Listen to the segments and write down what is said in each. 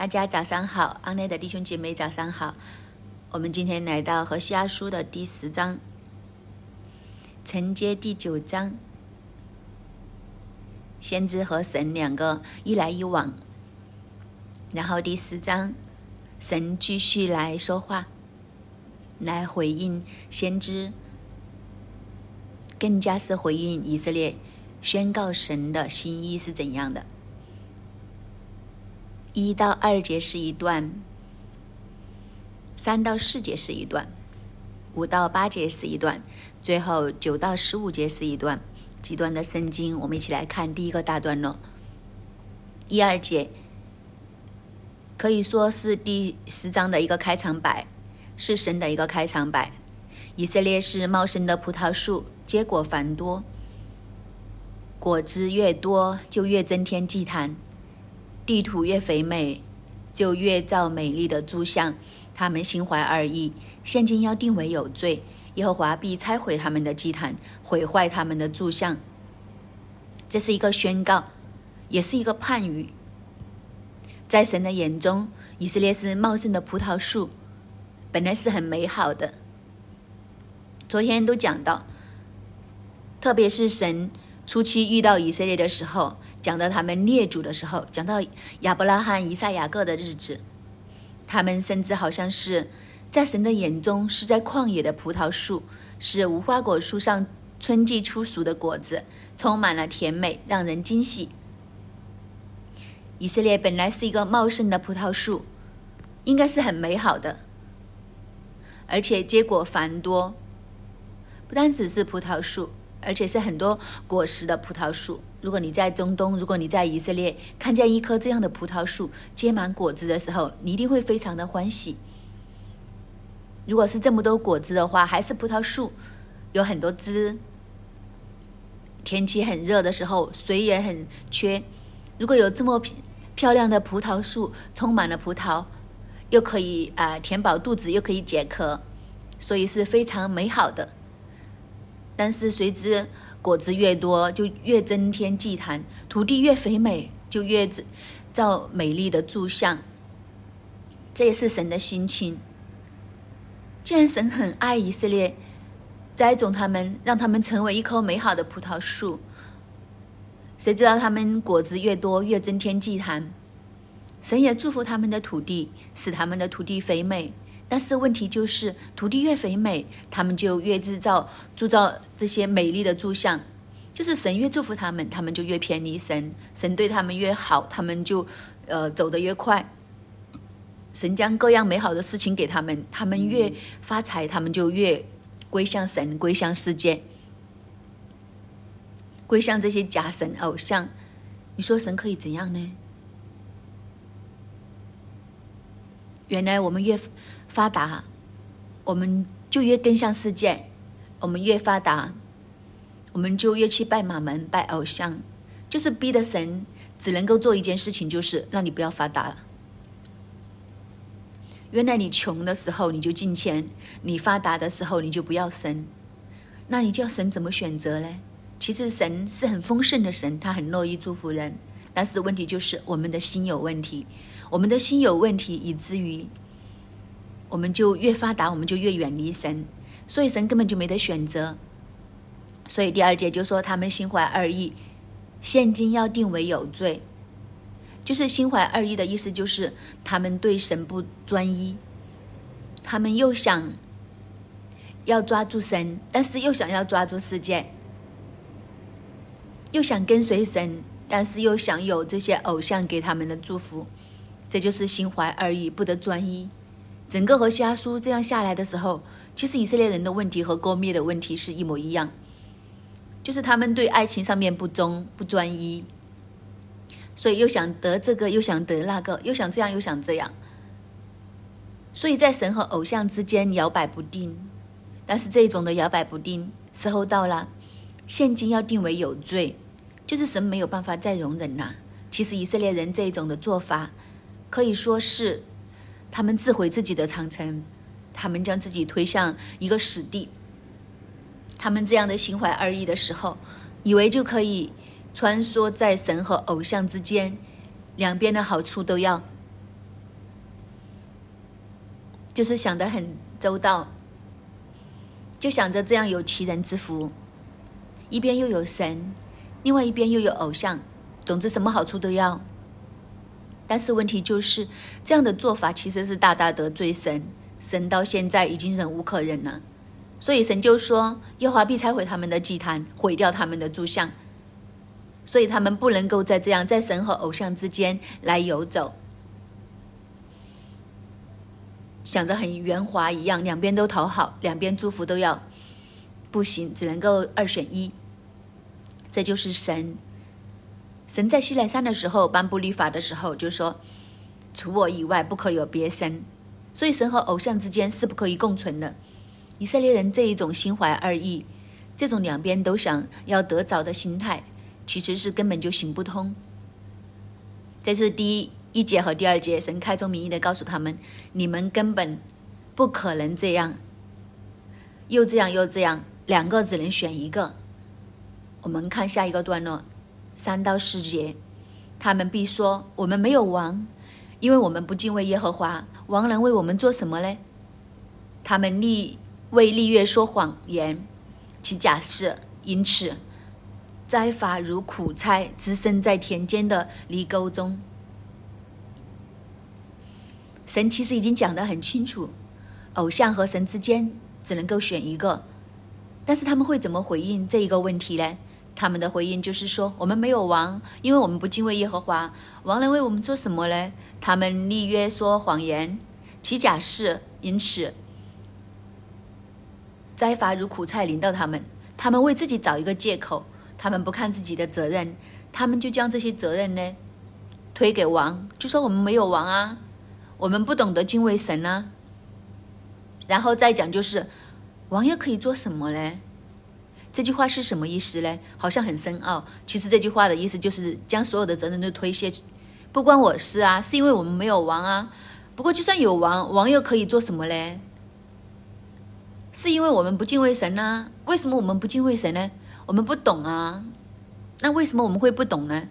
大家早上好，安内的弟兄姐妹早上好。我们今天来到《何西阿书》的第十章，承接第九章，先知和神两个一来一往。然后第十章，神继续来说话，来回应先知，更加是回应以色列，宣告神的心意是怎样的。一到二节是一段，三到四节是一段，五到八节是一段，最后九到十五节是一段。几段的圣经，我们一起来看第一个大段落。一二节可以说是第十章的一个开场白，是神的一个开场白。以色列是茂盛的葡萄树，结果繁多，果子越多，就越增添祭坛。地土越肥美，就越造美丽的柱像。他们心怀二意，现今要定为有罪。耶和华必拆毁他们的祭坛，毁坏他们的柱像。这是一个宣告，也是一个判语。在神的眼中，以色列是茂盛的葡萄树，本来是很美好的。昨天都讲到，特别是神初期遇到以色列的时候。讲到他们列祖的时候，讲到亚伯拉罕、以撒、雅各的日子，他们甚至好像是在神的眼中是在旷野的葡萄树，是无花果树上春季初熟的果子，充满了甜美，让人惊喜。以色列本来是一个茂盛的葡萄树，应该是很美好的，而且结果繁多，不单只是葡萄树。而且是很多果实的葡萄树。如果你在中东，如果你在以色列，看见一棵这样的葡萄树结满果子的时候，你一定会非常的欢喜。如果是这么多果子的话，还是葡萄树有很多枝，天气很热的时候，水也很缺。如果有这么漂亮的葡萄树，充满了葡萄，又可以啊填饱肚子，又可以解渴，所以是非常美好的。但是随之果子越多，就越增添祭坛；土地越肥美，就越造美丽的柱像。这也是神的心情。既然神很爱以色列，栽种他们，让他们成为一棵美好的葡萄树。谁知道他们果子越多，越增添祭坛。神也祝福他们的土地，使他们的土地肥美。但是问题就是，土地越肥美，他们就越制造、铸造这些美丽的柱像。就是神越祝福他们，他们就越偏离神；神对他们越好，他们就呃走得越快。神将各样美好的事情给他们，他们越发财，他们就越归向神，归向世界，归向这些假神偶像。你说神可以怎样呢？原来我们越。发达，我们就越跟向世界；我们越发达，我们就越去拜马门、拜偶像，就是逼的神只能够做一件事情，就是让你不要发达了。原来你穷的时候你就进钱，你发达的时候你就不要神，那你叫神怎么选择呢？其实神是很丰盛的神，他很乐意祝福人，但是问题就是我们的心有问题，我们的心有问题，以至于。我们就越发达，我们就越远离神，所以神根本就没得选择。所以第二节就说他们心怀二意，现今要定为有罪，就是心怀二意的意思，就是他们对神不专一，他们又想要抓住神，但是又想要抓住世界，又想跟随神，但是又想有这些偶像给他们的祝福，这就是心怀二意，不得专一。整个和瞎书这样下来的时候，其实以色列人的问题和勾灭的问题是一模一样，就是他们对爱情上面不忠不专一，所以又想得这个，又想得那个，又想这样，又想这样，所以在神和偶像之间摇摆不定。但是这种的摇摆不定，时候到了，现今要定为有罪，就是神没有办法再容忍了。其实以色列人这一种的做法，可以说是。他们自毁自己的长城，他们将自己推向一个死地。他们这样的心怀二意的时候，以为就可以穿梭在神和偶像之间，两边的好处都要。就是想得很周到，就想着这样有其人之福，一边又有神，另外一边又有偶像，总之什么好处都要。但是问题就是，这样的做法其实是大大得罪神，神到现在已经忍无可忍了，所以神就说：耶和华必拆毁他们的祭坛，毁掉他们的柱像，所以他们不能够再这样在神和偶像之间来游走，想着很圆滑一样，两边都讨好，两边祝福都要，不行，只能够二选一，这就是神。神在西奈山的时候颁布律法的时候，就说：“除我以外，不可有别神。”所以神和偶像之间是不可以共存的。以色列人这一种心怀二意，这种两边都想要得着的心态，其实是根本就行不通。这是第一一节和第二节，神开宗明义的告诉他们：“你们根本不可能这样，又这样又这样，两个只能选一个。”我们看下一个段落。三到四节，他们必说：“我们没有王，因为我们不敬畏耶和华。王能为我们做什么呢？”他们立为立月说谎言，其假设，因此灾罚如苦差滋生在田间的犁沟中。神其实已经讲得很清楚，偶像和神之间只能够选一个，但是他们会怎么回应这一个问题呢？他们的回应就是说：“我们没有王，因为我们不敬畏耶和华。王能为我们做什么呢？”他们立约说谎言，起假誓，因此灾罚如苦菜临到他们。他们为自己找一个借口，他们不看自己的责任，他们就将这些责任呢推给王，就说我们没有王啊，我们不懂得敬畏神啊。然后再讲就是，王又可以做什么呢？这句话是什么意思呢？好像很深奥。其实这句话的意思就是将所有的责任都推卸，不关我事啊，是因为我们没有王啊。不过就算有王，王又可以做什么嘞？是因为我们不敬畏神啊？为什么我们不敬畏神呢？我们不懂啊。那为什么我们会不懂呢？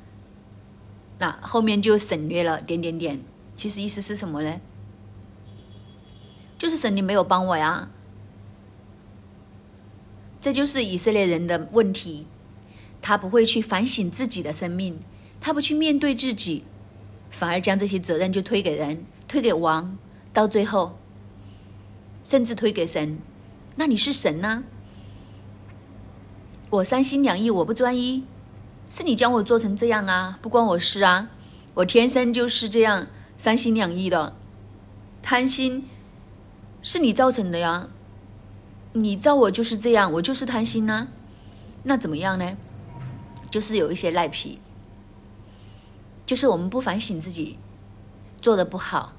那后面就省略了点点点。其实意思是什么呢？就是神你没有帮我呀。这就是以色列人的问题，他不会去反省自己的生命，他不去面对自己，反而将这些责任就推给人，推给王，到最后，甚至推给神。那你是神呢？我三心两意，我不专一，是你将我做成这样啊，不关我事啊，我天生就是这样三心两意的，贪心是你造成的呀。你照我就是这样，我就是贪心呢，那怎么样呢？就是有一些赖皮，就是我们不反省自己做的不好，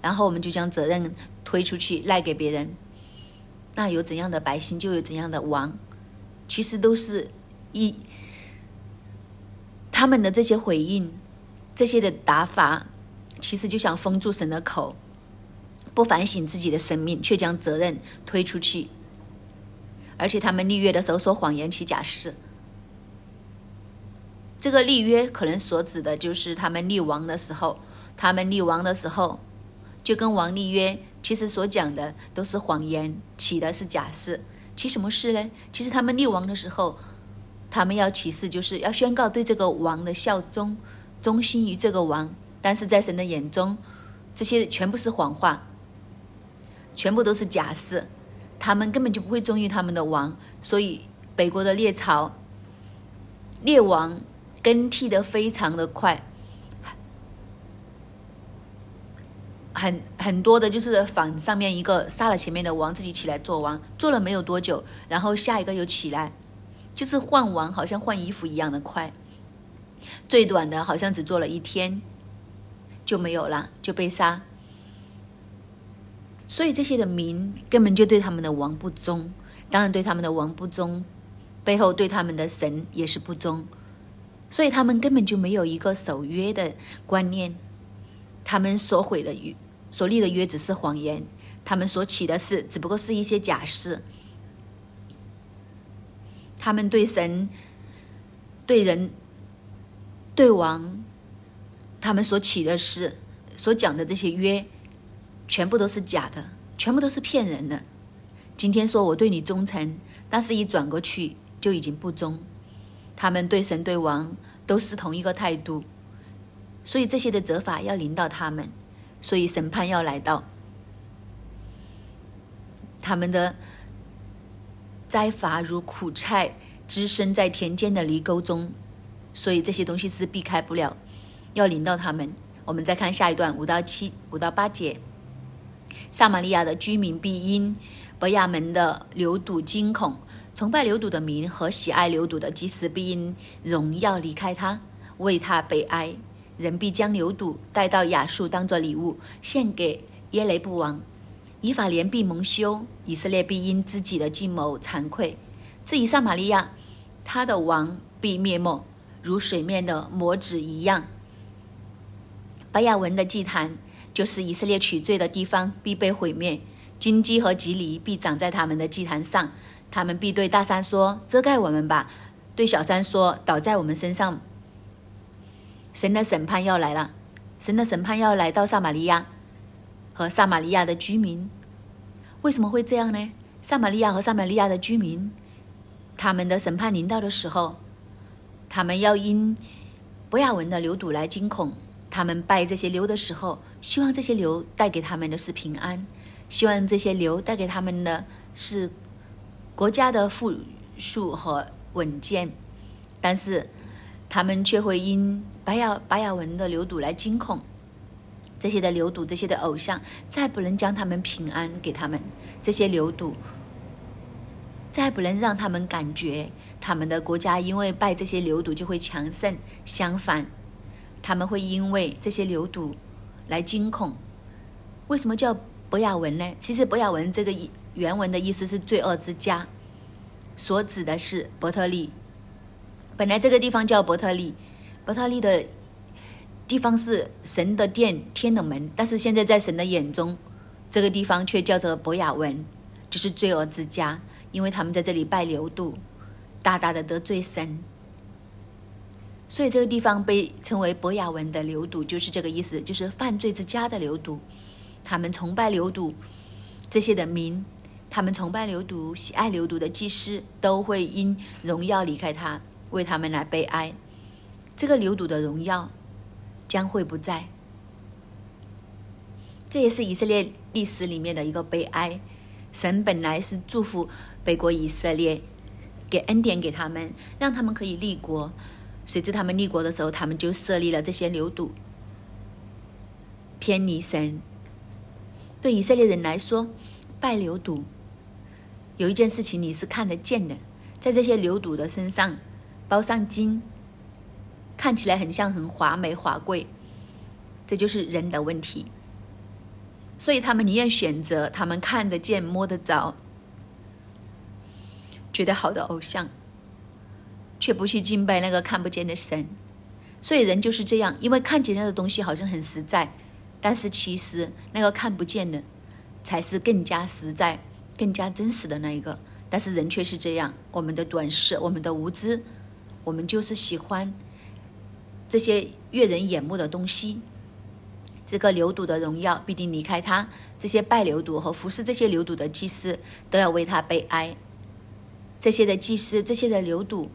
然后我们就将责任推出去赖给别人。那有怎样的百姓，就有怎样的王，其实都是一他们的这些回应，这些的打法，其实就想封住神的口。不反省自己的生命，却将责任推出去，而且他们立约的时候说谎言起假誓。这个立约可能所指的就是他们立王的时候，他们立王的时候就跟王立约，其实所讲的都是谎言，起的是假誓。起什么誓呢？其实他们立王的时候，他们要起誓，就是要宣告对这个王的效忠，忠心于这个王。但是在神的眼中，这些全部是谎话。全部都是假事，他们根本就不会忠于他们的王，所以北国的列朝列王更替的非常的快，很很多的就是反上面一个杀了前面的王，自己起来做王，做了没有多久，然后下一个又起来，就是换王，好像换衣服一样的快，最短的好像只做了一天就没有了，就被杀。所以这些的民根本就对他们的王不忠，当然对他们的王不忠，背后对他们的神也是不忠，所以他们根本就没有一个守约的观念，他们所毁的约、所立的约只是谎言，他们所起的事只不过是一些假事，他们对神、对人、对王，他们所起的事、所讲的这些约。全部都是假的，全部都是骗人的。今天说我对你忠诚，但是一转过去就已经不忠。他们对神对王都是同一个态度，所以这些的责罚要临到他们，所以审判要来到。他们的灾罚如苦菜滋生在田间的犁沟中，所以这些东西是避开不了，要临到他们。我们再看下一段五到七五到八节，撒玛利亚的居民必因。伯亚门的流堵惊恐，崇拜流堵的民和喜爱流堵的祭司必因荣耀离开他，为他悲哀。人必将流堵带到亚述，当作礼物献给耶雷布王。以法莲必蒙羞，以色列必因自己的计谋惭愧。至于撒玛利亚，他的王必灭没，如水面的魔子一样。巴亚文的祭坛，就是以色列取罪的地方，必被毁灭。荆棘和棘藜必长在他们的祭坛上，他们必对大山说：“遮盖我们吧！”对小山说：“倒在我们身上。”神的审判要来了，神的审判要来到撒玛利亚和撒玛利亚的居民。为什么会这样呢？撒玛利亚和撒玛利亚的居民，他们的审判临到的时候，他们要因博亚文的流毒来惊恐。他们拜这些牛的时候，希望这些牛带给他们的是平安。希望这些牛带给他们的是国家的富庶和稳健，但是他们却会因白雅白雅文的流堵来惊恐。这些的流堵，这些的偶像，再不能将他们平安给他们。这些流堵，再不能让他们感觉他们的国家因为拜这些流堵就会强盛。相反，他们会因为这些流堵来惊恐。为什么叫？博雅文呢？其实博雅文这个原文的意思是罪恶之家，所指的是伯特利。本来这个地方叫伯特利，伯特利的地方是神的殿、天的门，但是现在在神的眼中，这个地方却叫做博雅文，就是罪恶之家，因为他们在这里拜流度，大大的得罪神，所以这个地方被称为博雅文的流毒，就是这个意思，就是犯罪之家的流毒。他们崇拜牛犊，这些人民，他们崇拜牛犊、喜爱牛犊的祭司，都会因荣耀离开他，为他们来悲哀。这个牛犊的荣耀将会不在。这也是以色列历史里面的一个悲哀。神本来是祝福北国以色列，给恩典给他们，让他们可以立国。谁知他们立国的时候，他们就设立了这些牛犊，偏离神。对以色列人来说，拜牛犊有一件事情你是看得见的，在这些牛犊的身上包上金，看起来很像很华美华贵，这就是人的问题。所以他们宁愿选择他们看得见、摸得着、觉得好的偶像，却不去敬拜那个看不见的神。所以人就是这样，因为看见那个东西好像很实在。但是其实那个看不见的，才是更加实在、更加真实的那一个。但是人却是这样，我们的短视，我们的无知，我们就是喜欢这些悦人眼目的东西。这个流毒的荣耀必定离开他，这些拜流毒和服侍这些流毒的祭司都要为他悲哀。这些的祭司，这些的流毒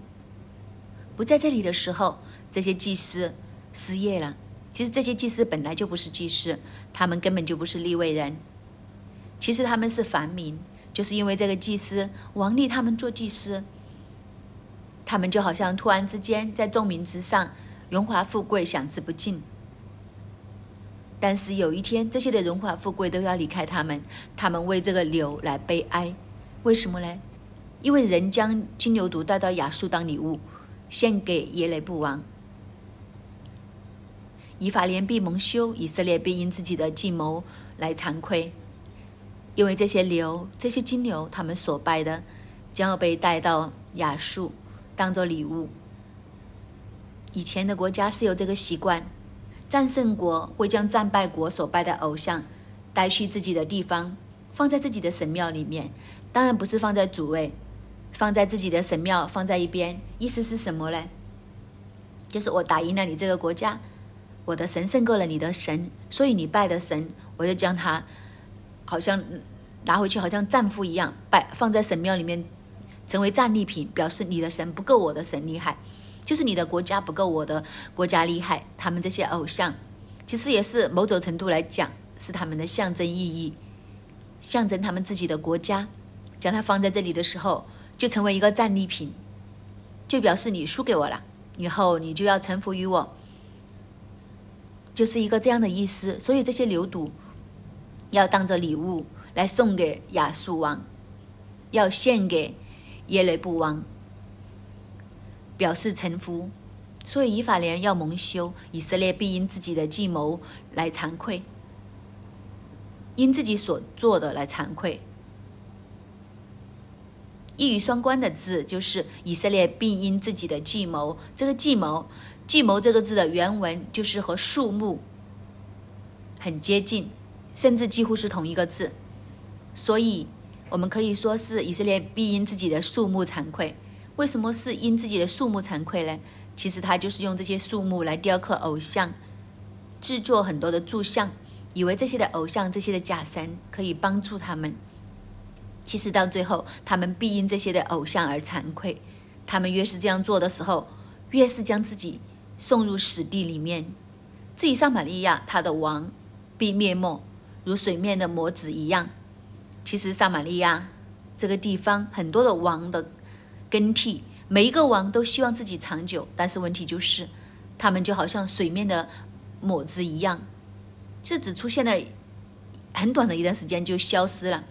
不在这里的时候，这些祭司失业了。其实这些祭司本来就不是祭司，他们根本就不是立位人。其实他们是凡民，就是因为这个祭司王立他们做祭司，他们就好像突然之间在众民之上荣华富贵享之不尽。但是有一天，这些的荣华富贵都要离开他们，他们为这个牛来悲哀。为什么呢？因为人将金牛犊带到亚述当礼物，献给耶雷布王。以法莲必蒙羞，以色列必因自己的计谋来惭愧，因为这些牛、这些金牛，他们所拜的，将要被带到亚述当做礼物。以前的国家是有这个习惯，战胜国会将战败国所拜的偶像带去自己的地方，放在自己的神庙里面。当然不是放在主位，放在自己的神庙，放在一边。意思是什么呢？就是我打赢了你这个国家。我的神胜过了你的神，所以你拜的神，我就将它好像拿回去，好像战俘一样，拜放在神庙里面，成为战利品，表示你的神不够我的神厉害，就是你的国家不够我的国家厉害。他们这些偶像，其实也是某种程度来讲，是他们的象征意义，象征他们自己的国家。将它放在这里的时候，就成为一个战利品，就表示你输给我了，以后你就要臣服于我。就是一个这样的意思，所以这些牛犊要当着礼物来送给亚述王，要献给耶雷布王，表示臣服。所以以法莲要蒙羞，以色列必因自己的计谋来惭愧，因自己所做的来惭愧。一语双关的字就是以色列必因自己的计谋，这个计谋。计谋这个字的原文就是和树木很接近，甚至几乎是同一个字，所以我们可以说是以色列必因自己的树木惭愧。为什么是因自己的树木惭愧呢？其实他就是用这些树木来雕刻偶像，制作很多的柱像，以为这些的偶像、这些的假神可以帮助他们。其实到最后，他们必因这些的偶像而惭愧。他们越是这样做的时候，越是将自己。送入死地里面，至于撒玛利亚，他的王必灭没，如水面的魔子一样。其实撒玛利亚这个地方，很多的王的更替，每一个王都希望自己长久，但是问题就是，他们就好像水面的抹子一样，这只出现了很短的一段时间就消失了，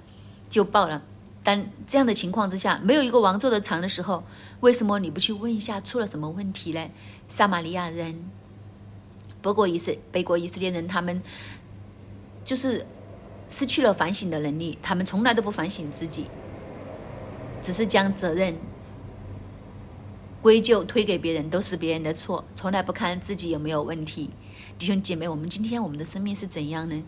就爆了。但这样的情况之下，没有一个王做得长的时候，为什么你不去问一下出了什么问题呢？撒玛利亚人，不过以色北国以色列人，他们就是失去了反省的能力，他们从来都不反省自己，只是将责任归咎推给别人，都是别人的错，从来不看自己有没有问题。弟兄姐妹，我们今天我们的生命是怎样呢？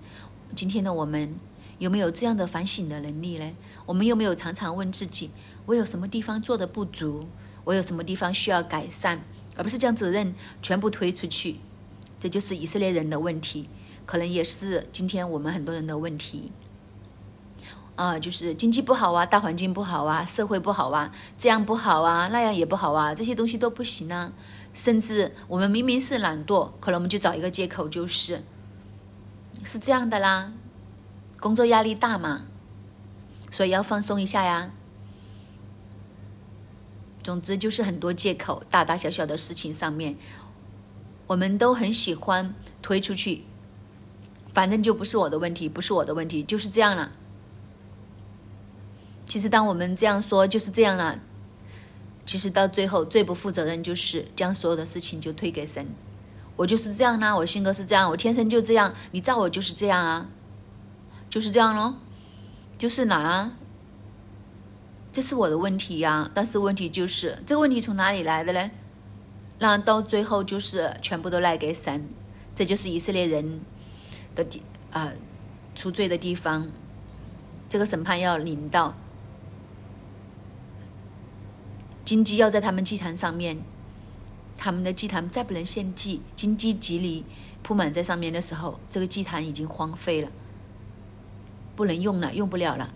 今天的我们有没有这样的反省的能力呢？我们有没有常常问自己：我有什么地方做的不足？我有什么地方需要改善？而不是将责任全部推出去，这就是以色列人的问题，可能也是今天我们很多人的问题。啊，就是经济不好啊，大环境不好啊，社会不好啊，这样不好啊，那样也不好啊，这些东西都不行啊。甚至我们明明是懒惰，可能我们就找一个借口，就是是这样的啦，工作压力大嘛。所以要放松一下呀。总之就是很多借口，大大小小的事情上面，我们都很喜欢推出去。反正就不是我的问题，不是我的问题，就是这样了。其实当我们这样说，就是这样了。其实到最后最不负责任就是将所有的事情就推给神。我就是这样啦，我性格是这样，我天生就这样，你造我就是这样啊，就是这样咯。就是哪？这是我的问题呀。但是问题就是，这个问题从哪里来的呢？那到最后就是全部都赖给神。这就是以色列人的地啊出罪的地方。这个审判要临到，金鸡要在他们祭坛上面，他们的祭坛再不能献祭，金鸡吉利铺满在上面的时候，这个祭坛已经荒废了。不能用了，用不了了，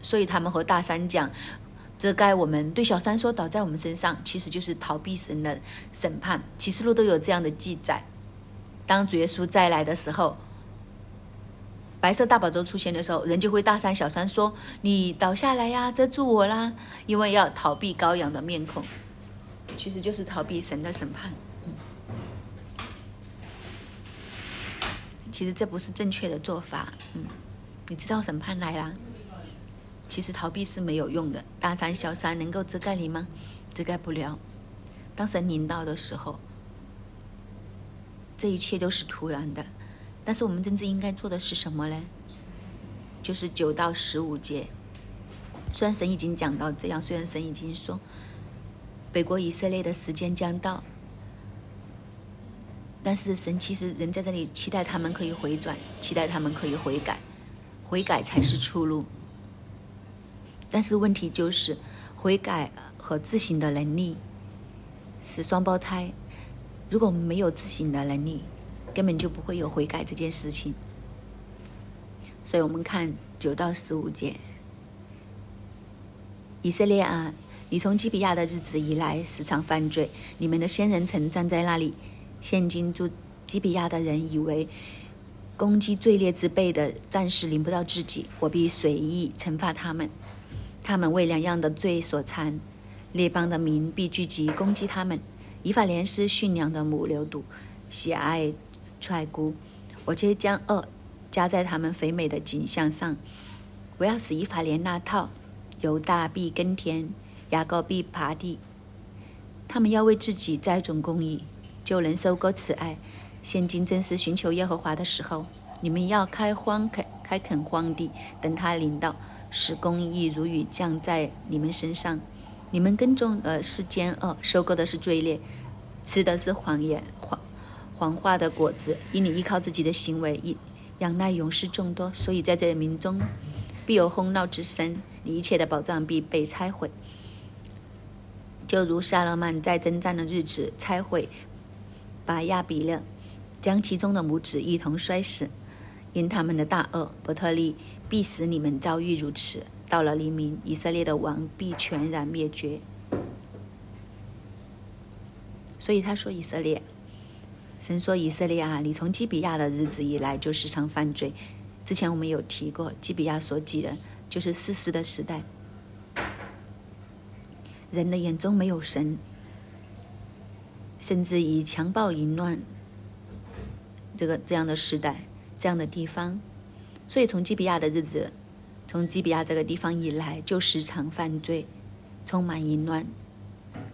所以他们和大山讲，遮盖我们，对小山说倒在我们身上，其实就是逃避神的审判。启示录都有这样的记载。当主耶稣再来的时候，白色大宝座出现的时候，人就会大山小山说：“你倒下来呀，遮住我啦！”因为要逃避羔羊的面孔，其实就是逃避神的审判。嗯，其实这不是正确的做法。嗯。你知道审判来啦，其实逃避是没有用的。大山小山能够遮盖你吗？遮盖不了。当神临到的时候，这一切都是突然的。但是我们真正应该做的是什么呢？就是九到十五节。虽然神已经讲到这样，虽然神已经说北国以色列的时间将到，但是神其实人在这里期待他们可以回转，期待他们可以悔改。悔改才是出路，但是问题就是，悔改和自省的能力是双胞胎。如果没有自省的能力，根本就不会有悔改这件事情。所以我们看九到十五节。以色列啊，你从基比亚的日子以来时常犯罪，你们的先人曾站在那里。现今住基比亚的人以为攻击罪孽之辈的战士临不到自己，我必随意惩罚他们。他们为两样的罪所缠，列邦的民必聚集攻击他们。以法莲是驯良的母牛犊，喜爱踹骨。我却将恶加在他们肥美的景象上。我要使以法莲那套，犹大必耕田，雅各必耙地。他们要为自己栽种公义，就能收割慈爱。现今正是寻求耶和华的时候，你们要开荒垦开垦荒地，等他临到，使公义如雨降在你们身上。你们耕种的是奸恶，收割的是罪孽，吃的是谎言谎谎话的果子。因你依靠自己的行为，以仰赖勇士众多，所以在这民中必有哄闹之声，你一切的宝藏必被拆毁，就如沙勒曼在征战的日子拆毁巴亚比勒，将其中的母子一同摔死。因他们的大恶，伯特利必使你们遭遇如此。到了黎明，以色列的王必全然灭绝。所以他说：“以色列，神说以色列啊，你从基比亚的日子以来就时常犯罪。之前我们有提过，基比亚所记的，就是四世的时代。人的眼中没有神，甚至以强暴淫乱这个这样的时代，这样的地方。所以从基比亚的日子。”从基比亚这个地方以来，就时常犯罪，充满淫乱，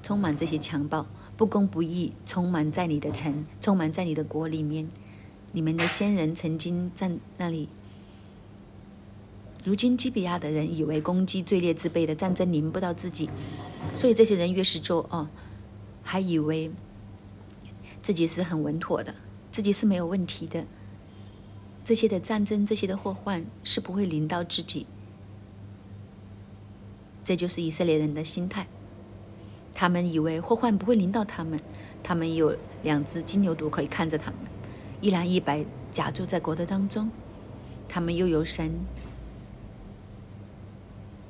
充满这些强暴、不公不义，充满在你的城，充满在你的国里面。你们的先人曾经在那里。如今基比亚的人以为攻击罪孽之辈的战争临不到自己，所以这些人越是作恶，还以为自己是很稳妥的，自己是没有问题的。这些的战争，这些的祸患是不会临到自己。这就是以色列人的心态。他们以为祸患不会临到他们，他们有两只金牛犊可以看着他们，一蓝一白夹住在国的当中。他们又有神，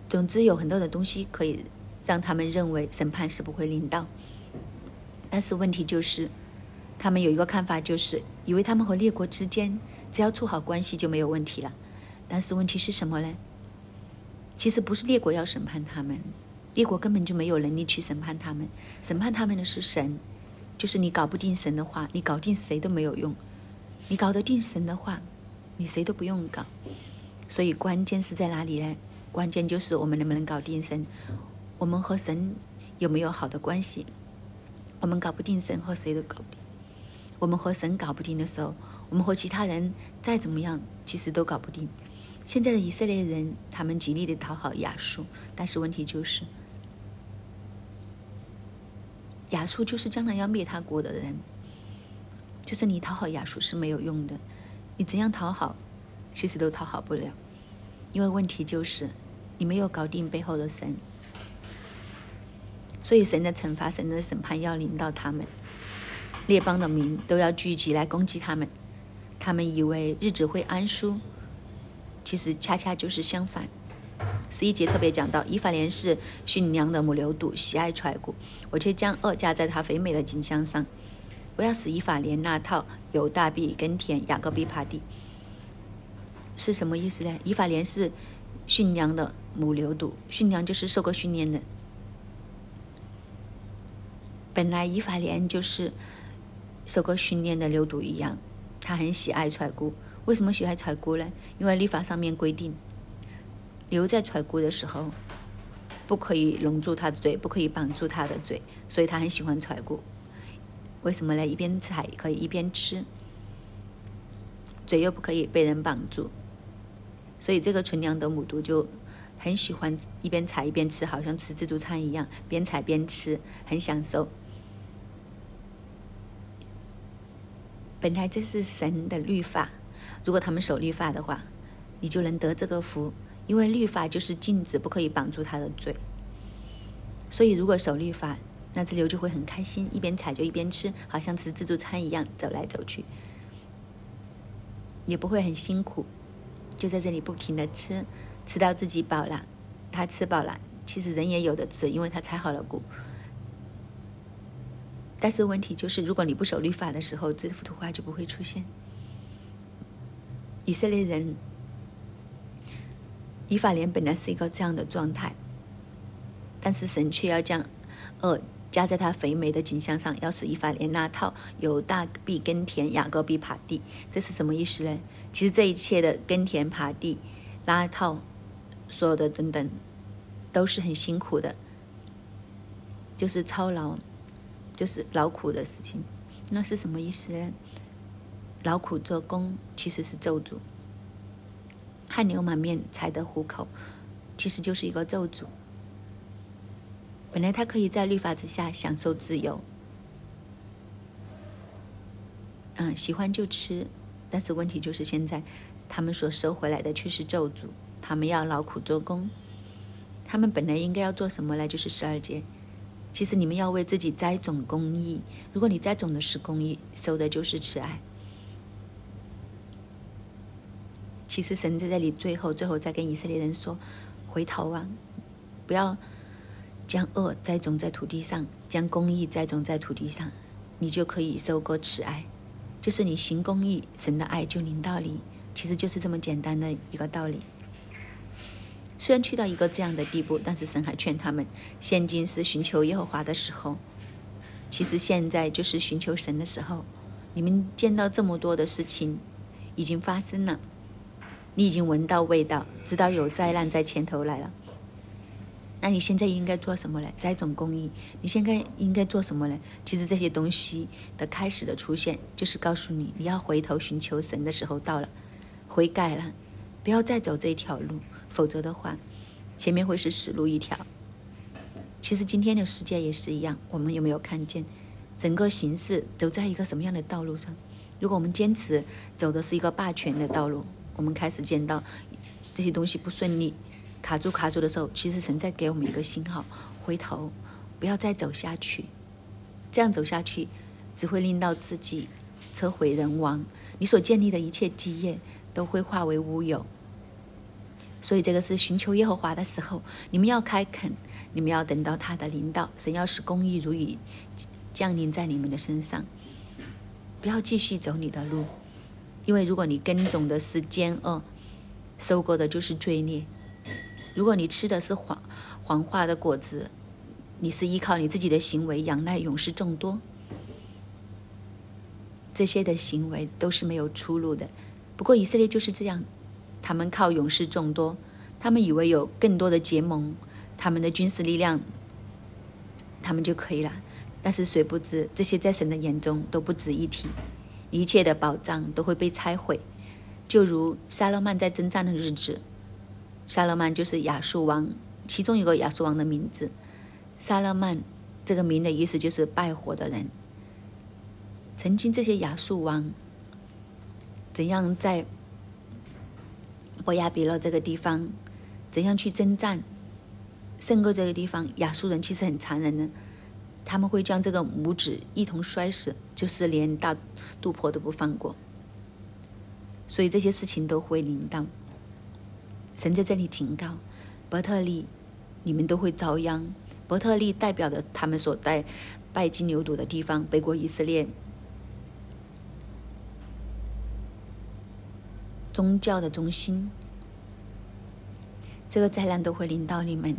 总之有很多的东西可以让他们认为审判是不会临到。但是问题就是，他们有一个看法，就是以为他们和列国之间。只要处好关系就没有问题了，但是问题是什么呢？其实不是列国要审判他们，列国根本就没有能力去审判他们，审判他们的是神。就是你搞不定神的话，你搞定谁都没有用；你搞得定神的话，你谁都不用搞。所以关键是在哪里呢？关键就是我们能不能搞定神，我们和神有没有好的关系？我们搞不定神，和谁都搞不定。我们和神搞不定的时候。我们和其他人再怎么样，其实都搞不定。现在的以色列人，他们极力的讨好亚述，但是问题就是，亚述就是将来要灭他国的人，就是你讨好亚述是没有用的，你怎样讨好，其实都讨好不了，因为问题就是你没有搞定背后的神，所以神的惩罚、神的审判要临到他们，列邦的民都要聚集来攻击他们。他们以为日子会安舒，其实恰恰就是相反。十一节特别讲到，以法莲是驯良的母牛犊，喜爱踹骨，我却将恶加在他肥美的景象上。我要使以法莲那套有大臂耕田，雅各必耙地，是什么意思呢？以法莲是驯良的母牛犊，驯良就是受过训练的。本来以法莲就是受过训练的牛犊一样。他很喜爱踹骨，为什么喜爱踹骨呢？因为立法上面规定，牛在踹骨的时候，不可以拢住它的嘴，不可以绑住它的嘴，所以他很喜欢踹骨。为什么呢？一边踩可以一边吃，嘴又不可以被人绑住，所以这个纯良的母犊就很喜欢一边踩一边吃，好像吃自助餐一样，边踩边吃，很享受。本来这是神的律法，如果他们守律法的话，你就能得这个福，因为律法就是禁止，不可以绑住他的嘴。所以如果守律法，那只牛就会很开心，一边踩就一边吃，好像吃自助餐一样走来走去，也不会很辛苦，就在这里不停的吃，吃到自己饱了，他吃饱了，其实人也有的吃，因为他踩好了谷。但是问题就是，如果你不守律法的时候，这幅图画就不会出现。以色列人，以法莲本来是一个这样的状态，但是神却要将恶加在他肥美的景象上，要使以法莲那套有大必耕田，雅各必耙地。这是什么意思呢？其实这一切的耕田、耙地、拉套，所有的等等，都是很辛苦的，就是操劳。就是劳苦的事情，那是什么意思呢？劳苦做工其实是咒诅，汗流满面才得糊口，其实就是一个咒诅。本来他可以在律法之下享受自由，嗯，喜欢就吃，但是问题就是现在他们所收回来的却是咒诅，他们要劳苦做工，他们本来应该要做什么呢？就是十二节。其实你们要为自己栽种公益。如果你栽种的是公益，收的就是慈爱。其实神在这里最后最后再跟以色列人说：“回头啊，不要将恶栽种在土地上，将公益栽种在土地上，你就可以收割慈爱。就是你行公益，神的爱就临到你。其实就是这么简单的一个道理。”虽然去到一个这样的地步，但是神还劝他们：现今是寻求耶和华的时候。其实现在就是寻求神的时候。你们见到这么多的事情已经发生了，你已经闻到味道，知道有灾难在前头来了。那你现在应该做什么呢？栽种公益。你现在应该做什么呢？其实这些东西的开始的出现，就是告诉你，你要回头寻求神的时候到了，悔改了，不要再走这条路。否则的话，前面会是死路一条。其实今天的世界也是一样，我们有没有看见整个形势走在一个什么样的道路上？如果我们坚持走的是一个霸权的道路，我们开始见到这些东西不顺利，卡住卡住的时候，其实神在给我们一个信号：回头，不要再走下去。这样走下去，只会令到自己车毁人亡，你所建立的一切基业都会化为乌有。所以这个是寻求耶和华的时候，你们要开垦，你们要等到他的领导，神要使公义如雨降临在你们的身上，不要继续走你的路，因为如果你耕种的是奸恶，收割的就是罪孽；如果你吃的是黄黄化的果子，你是依靠你自己的行为仰赖勇士众多，这些的行为都是没有出路的。不过以色列就是这样。他们靠勇士众多，他们以为有更多的结盟，他们的军事力量，他们就可以了。但是谁不知，这些在神的眼中都不值一提，一切的宝藏都会被拆毁。就如沙勒曼在征战的日子，沙勒曼就是亚述王其中一个亚述王的名字。沙勒曼这个名的意思就是拜火的人。曾经这些亚述王怎样在？伯亚比勒这个地方，怎样去征战？胜过这个地方，亚述人其实很残忍的，他们会将这个母子一同摔死，就是连大肚婆都不放过。所以这些事情都会临到。神在这里警告伯特利，你们都会遭殃。伯特利代表着他们所在拜金牛犊的地方，北国以色列。宗教的中心，这个灾难都会临到你们。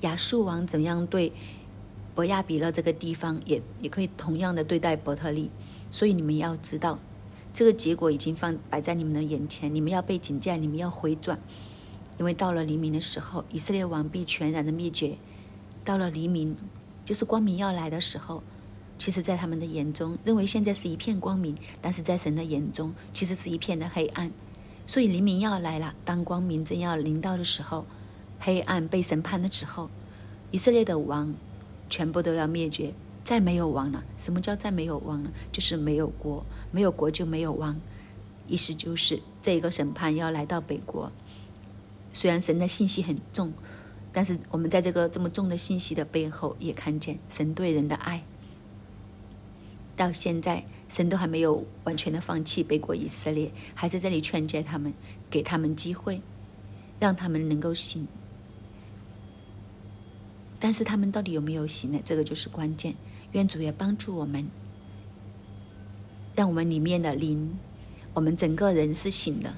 亚述王怎样对伯亚比勒这个地方，也也可以同样的对待伯特利。所以你们要知道，这个结果已经放摆在你们的眼前，你们要被警戒，你们要回转，因为到了黎明的时候，以色列王必全然的灭绝。到了黎明，就是光明要来的时候。其实，在他们的眼中，认为现在是一片光明；但是在神的眼中，其实是一片的黑暗。所以，黎明要来了。当光明正要临到的时候，黑暗被审判的时候，以色列的王全部都要灭绝，再没有王了。什么叫再没有王了？就是没有国，没有国就没有王。意思就是这一个审判要来到北国。虽然神的信息很重，但是我们在这个这么重的信息的背后，也看见神对人的爱。到现在，神都还没有完全的放弃北国以色列，还在这里劝诫他们，给他们机会，让他们能够醒。但是他们到底有没有醒呢？这个就是关键。愿主也帮助我们，让我们里面的灵，我们整个人是醒的，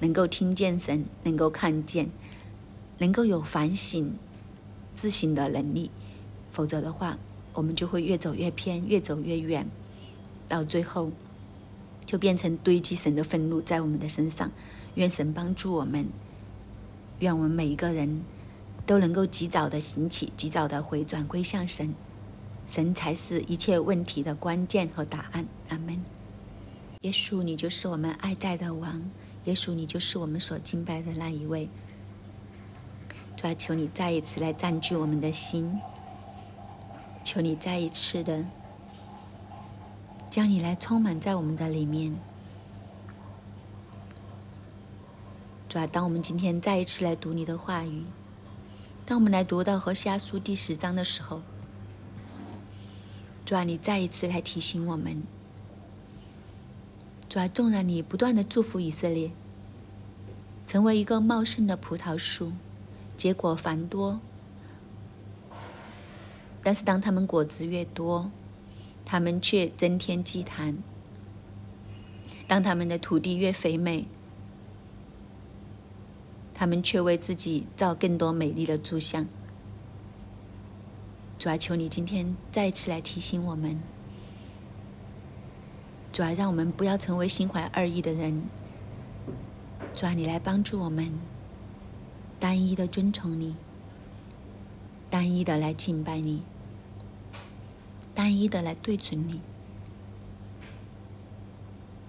能够听见神，能够看见，能够有反省、自省的能力。否则的话，我们就会越走越偏，越走越远。到最后，就变成堆积神的愤怒在我们的身上。愿神帮助我们，愿我们每一个人都能够及早的醒起，及早的回转归向神。神才是一切问题的关键和答案。阿门。耶稣，你就是我们爱戴的王。耶稣，你就是我们所敬拜的那一位。主啊，求你再一次来占据我们的心，求你再一次的。将你来充满在我们的里面，主啊！当我们今天再一次来读你的话语，当我们来读到和下书第十章的时候，主啊！你再一次来提醒我们，主啊！纵然你不断的祝福以色列，成为一个茂盛的葡萄树，结果繁多，但是当他们果子越多，他们却增添祭坛。当他们的土地越肥美，他们却为自己造更多美丽的柱像。主啊，求你今天再次来提醒我们，主啊，让我们不要成为心怀二意的人。主啊，你来帮助我们，单一的尊崇你，单一的来敬拜你。单一的来对准你，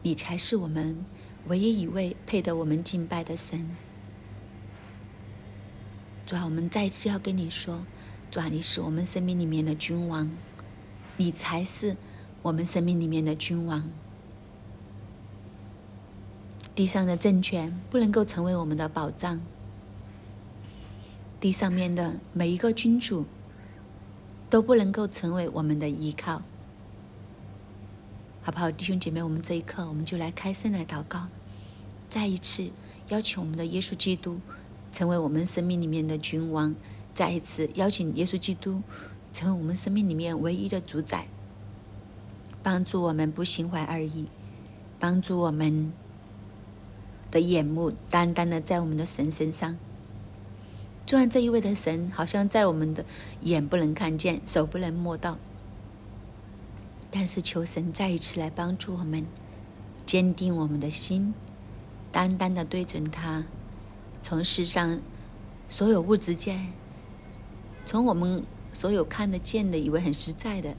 你才是我们唯一一位配得我们敬拜的神。主啊，我们再次要跟你说，主啊，你是我们生命里面的君王，你才是我们生命里面的君王。地上的政权不能够成为我们的保障，地上面的每一个君主。都不能够成为我们的依靠，好不好，弟兄姐妹？我们这一刻，我们就来开声来祷告，再一次邀请我们的耶稣基督成为我们生命里面的君王，再一次邀请耶稣基督成为我们生命里面唯一的主宰，帮助我们不心怀二意，帮助我们的眼目单单的在我们的神身上。就然这一位的神，好像在我们的眼不能看见，手不能摸到。但是求神再一次来帮助我们，坚定我们的心，单单的对准他，从世上所有物质界，从我们所有看得见的，以为很实在的，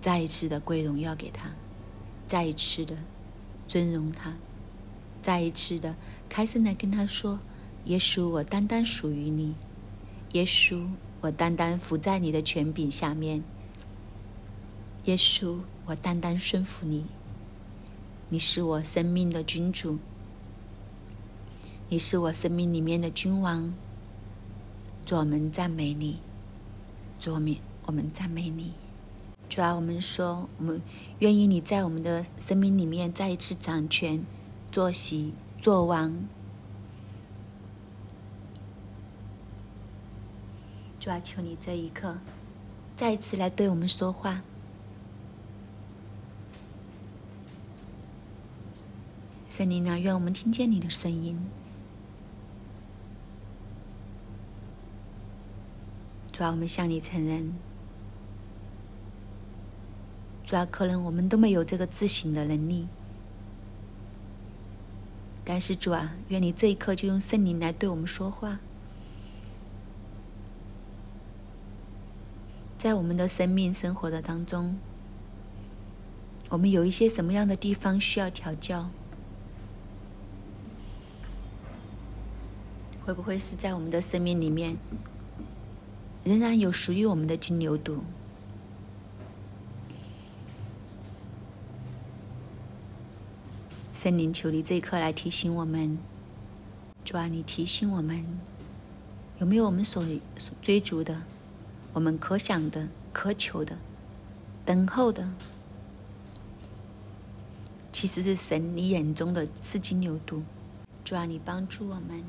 再一次的归荣耀给他，再一次的尊荣他，再一次的开声来跟他说。耶稣，我单单属于你。耶稣，我单单伏在你的权柄下面。耶稣，我单单顺服你。你是我生命的君主，你是我生命里面的君王。主，我们赞美你。主，我们我们赞美你。主啊，我们说，我们愿意你在我们的生命里面再一次掌权、坐席、做王。主啊，求你这一刻再一次来对我们说话，圣灵啊，愿我们听见你的声音。主啊，我们向你承认，主啊，可能我们都没有这个自省的能力，但是主啊，愿你这一刻就用圣灵来对我们说话。在我们的生命生活的当中，我们有一些什么样的地方需要调教？会不会是在我们的生命里面，仍然有属于我们的金牛犊？圣灵，求你这一刻来提醒我们，主啊，你提醒我们，有没有我们所追逐的？我们可想的、渴求的、等候的，其实是神你眼中的四金牛犊。主啊，你帮助我们，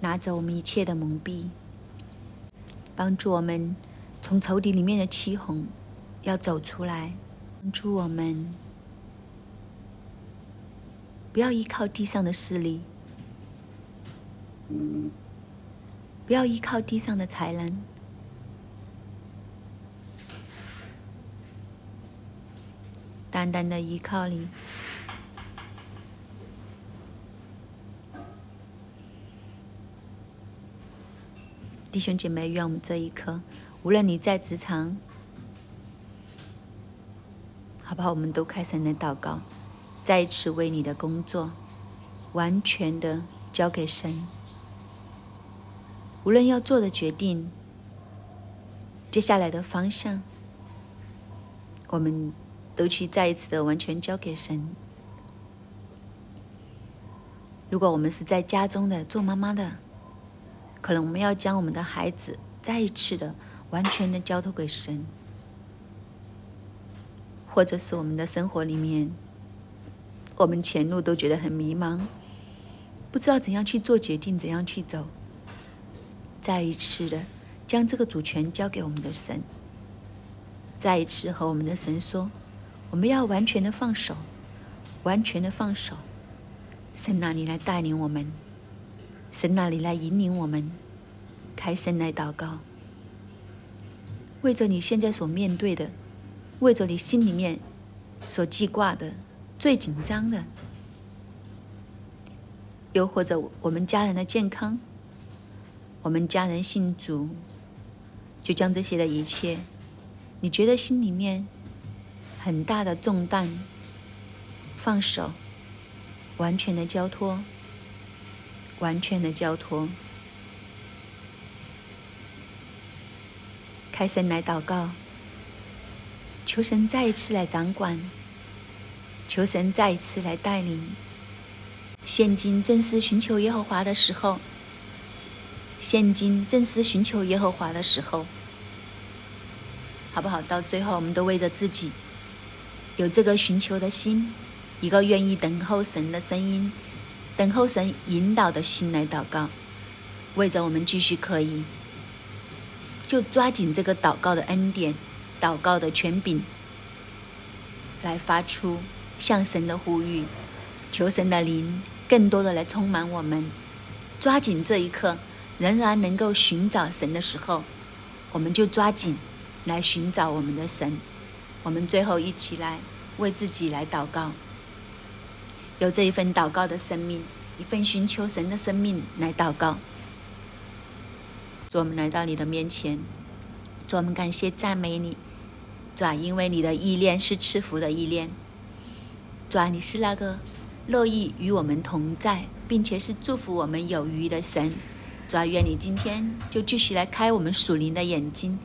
拿走我们一切的蒙蔽，帮助我们从仇敌里面的欺哄要走出来，帮助我们不要依靠地上的势力，不要依靠地上的才能。单单的依靠你，弟兄姐妹，愿我们这一刻，无论你在职场，好不好？我们都开始来祷告，再一次为你的工作完全的交给神。无论要做的决定，接下来的方向，我们。都去再一次的完全交给神。如果我们是在家中的做妈妈的，可能我们要将我们的孩子再一次的完全的交托给神；或者是我们的生活里面，我们前路都觉得很迷茫，不知道怎样去做决定，怎样去走，再一次的将这个主权交给我们的神，再一次和我们的神说。我们要完全的放手，完全的放手，神那里来带领我们，神那里来引领我们，开声来祷告，为着你现在所面对的，为着你心里面所记挂的最紧张的，又或者我们家人的健康，我们家人信主，就将这些的一切，你觉得心里面？很大的重担，放手，完全的交托，完全的交托，开神来祷告，求神再一次来掌管，求神再一次来带领。现今正是寻求耶和华的时候，现今正是寻求耶和华的时候，好不好？到最后，我们都为着自己。有这个寻求的心，一个愿意等候神的声音，等候神引导的心来祷告，为着我们继续可以，就抓紧这个祷告的恩典，祷告的权柄，来发出向神的呼吁，求神的灵更多的来充满我们，抓紧这一刻，仍然能够寻找神的时候，我们就抓紧来寻找我们的神。我们最后一起来为自己来祷告，有这一份祷告的生命，一份寻求神的生命来祷告。主，我们来到你的面前，主，我们感谢赞美你，主啊，因为你的意念是赐福的意念，主啊，你是那个乐意与我们同在，并且是祝福我们有余的神，主啊，愿你今天就继续来开我们属灵的眼睛。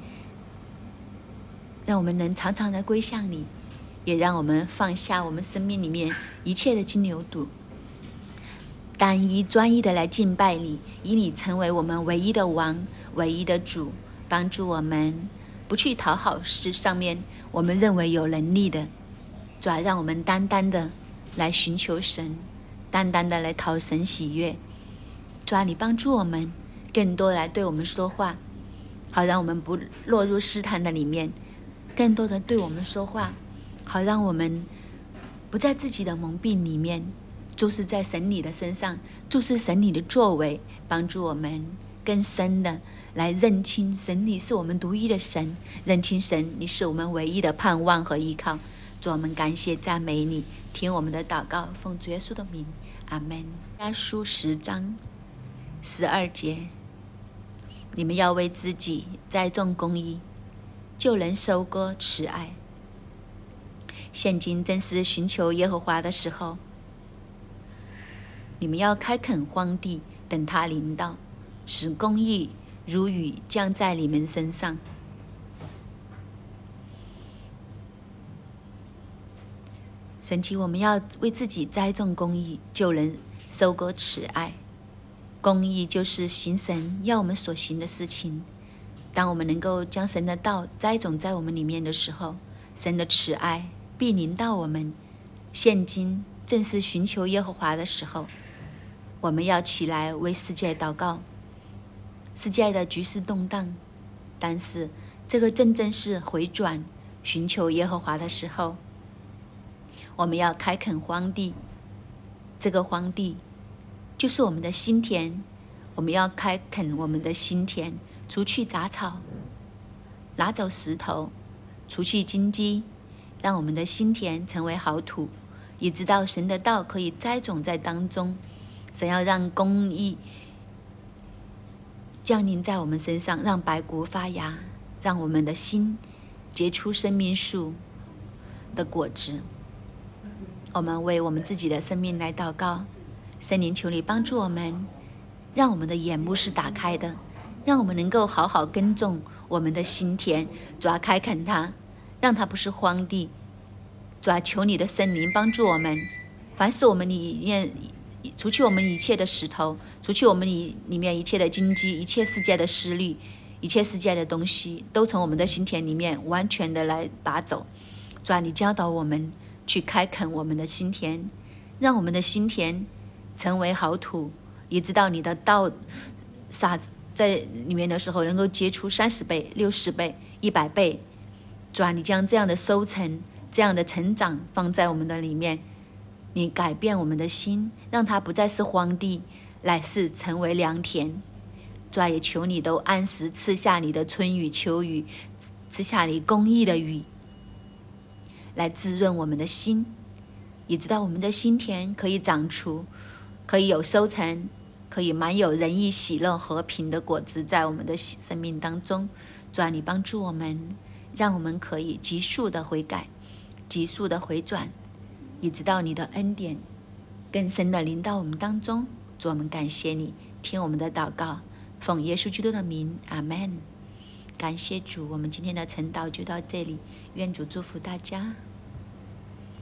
让我们能常常的归向你，也让我们放下我们生命里面一切的金牛犊，单一专一的来敬拜你，以你成为我们唯一的王、唯一的主，帮助我们不去讨好世上面我们认为有能力的，主要让我们单单的来寻求神，单单的来讨神喜悦，主啊你帮助我们更多来对我们说话，好让我们不落入试探的里面。更多的对我们说话，好让我们不在自己的蒙蔽里面，注视在神你的身上，注视神你的作为，帮助我们更深的来认清神你是我们独一的神，认清神你是我们唯一的盼望和依靠。主，我们感谢赞美你，听我们的祷告，奉主耶稣的名，阿门。家书十章十二节，你们要为自己栽种公义。就能收割慈爱。现今正是寻求耶和华的时候，你们要开垦荒地，等他临到，使公义如雨降在你们身上。神奇，我们要为自己栽种公义，就能收割慈爱。公义就是行神要我们所行的事情。当我们能够将神的道栽种在我们里面的时候，神的慈爱必临到我们。现今正是寻求耶和华的时候，我们要起来为世界祷告。世界的局势动荡，但是这个真正是回转、寻求耶和华的时候。我们要开垦荒地，这个荒地就是我们的心田。我们要开垦我们的心田，除去杂草，拿走石头，除去荆棘，让我们的心田成为好土。也知道神的道可以栽种在当中，神要让公义降临在我们身上，让白骨发芽，让我们的心结出生命树的果子。我们为我们自己的生命来祷告，森林求你帮助我们，让我们的眼目是打开的，让我们能够好好耕种我们的心田，主要开垦它，让它不是荒地。主要求你的森林帮助我们，凡是我们里面除去我们一切的石头，除去我们里里面一切的荆棘，一切世界的思虑，一切世界的东西，都从我们的心田里面完全的来拔走。主要你教导我们。去开垦我们的心田，让我们的心田成为好土，也知道你的道撒在里面的时候，能够结出三十倍、六十倍、一百倍。主啊，你将这样的收成、这样的成长放在我们的里面，你改变我们的心，让它不再是荒地，乃是成为良田。主啊，也求你都按时赐下你的春雨、秋雨，赐下你公益的雨。来滋润我们的心，也知道我们的心田可以长出，可以有收成，可以满有仁义、喜乐、和平的果子在我们的生命当中。主啊，你帮助我们，让我们可以急速的悔改，急速的回转，一直到你的恩典更深的临到我们当中。主，我们感谢你，听我们的祷告，奉耶稣基督的名，阿门。感谢主，我们今天的晨祷就到这里。愿主祝福大家。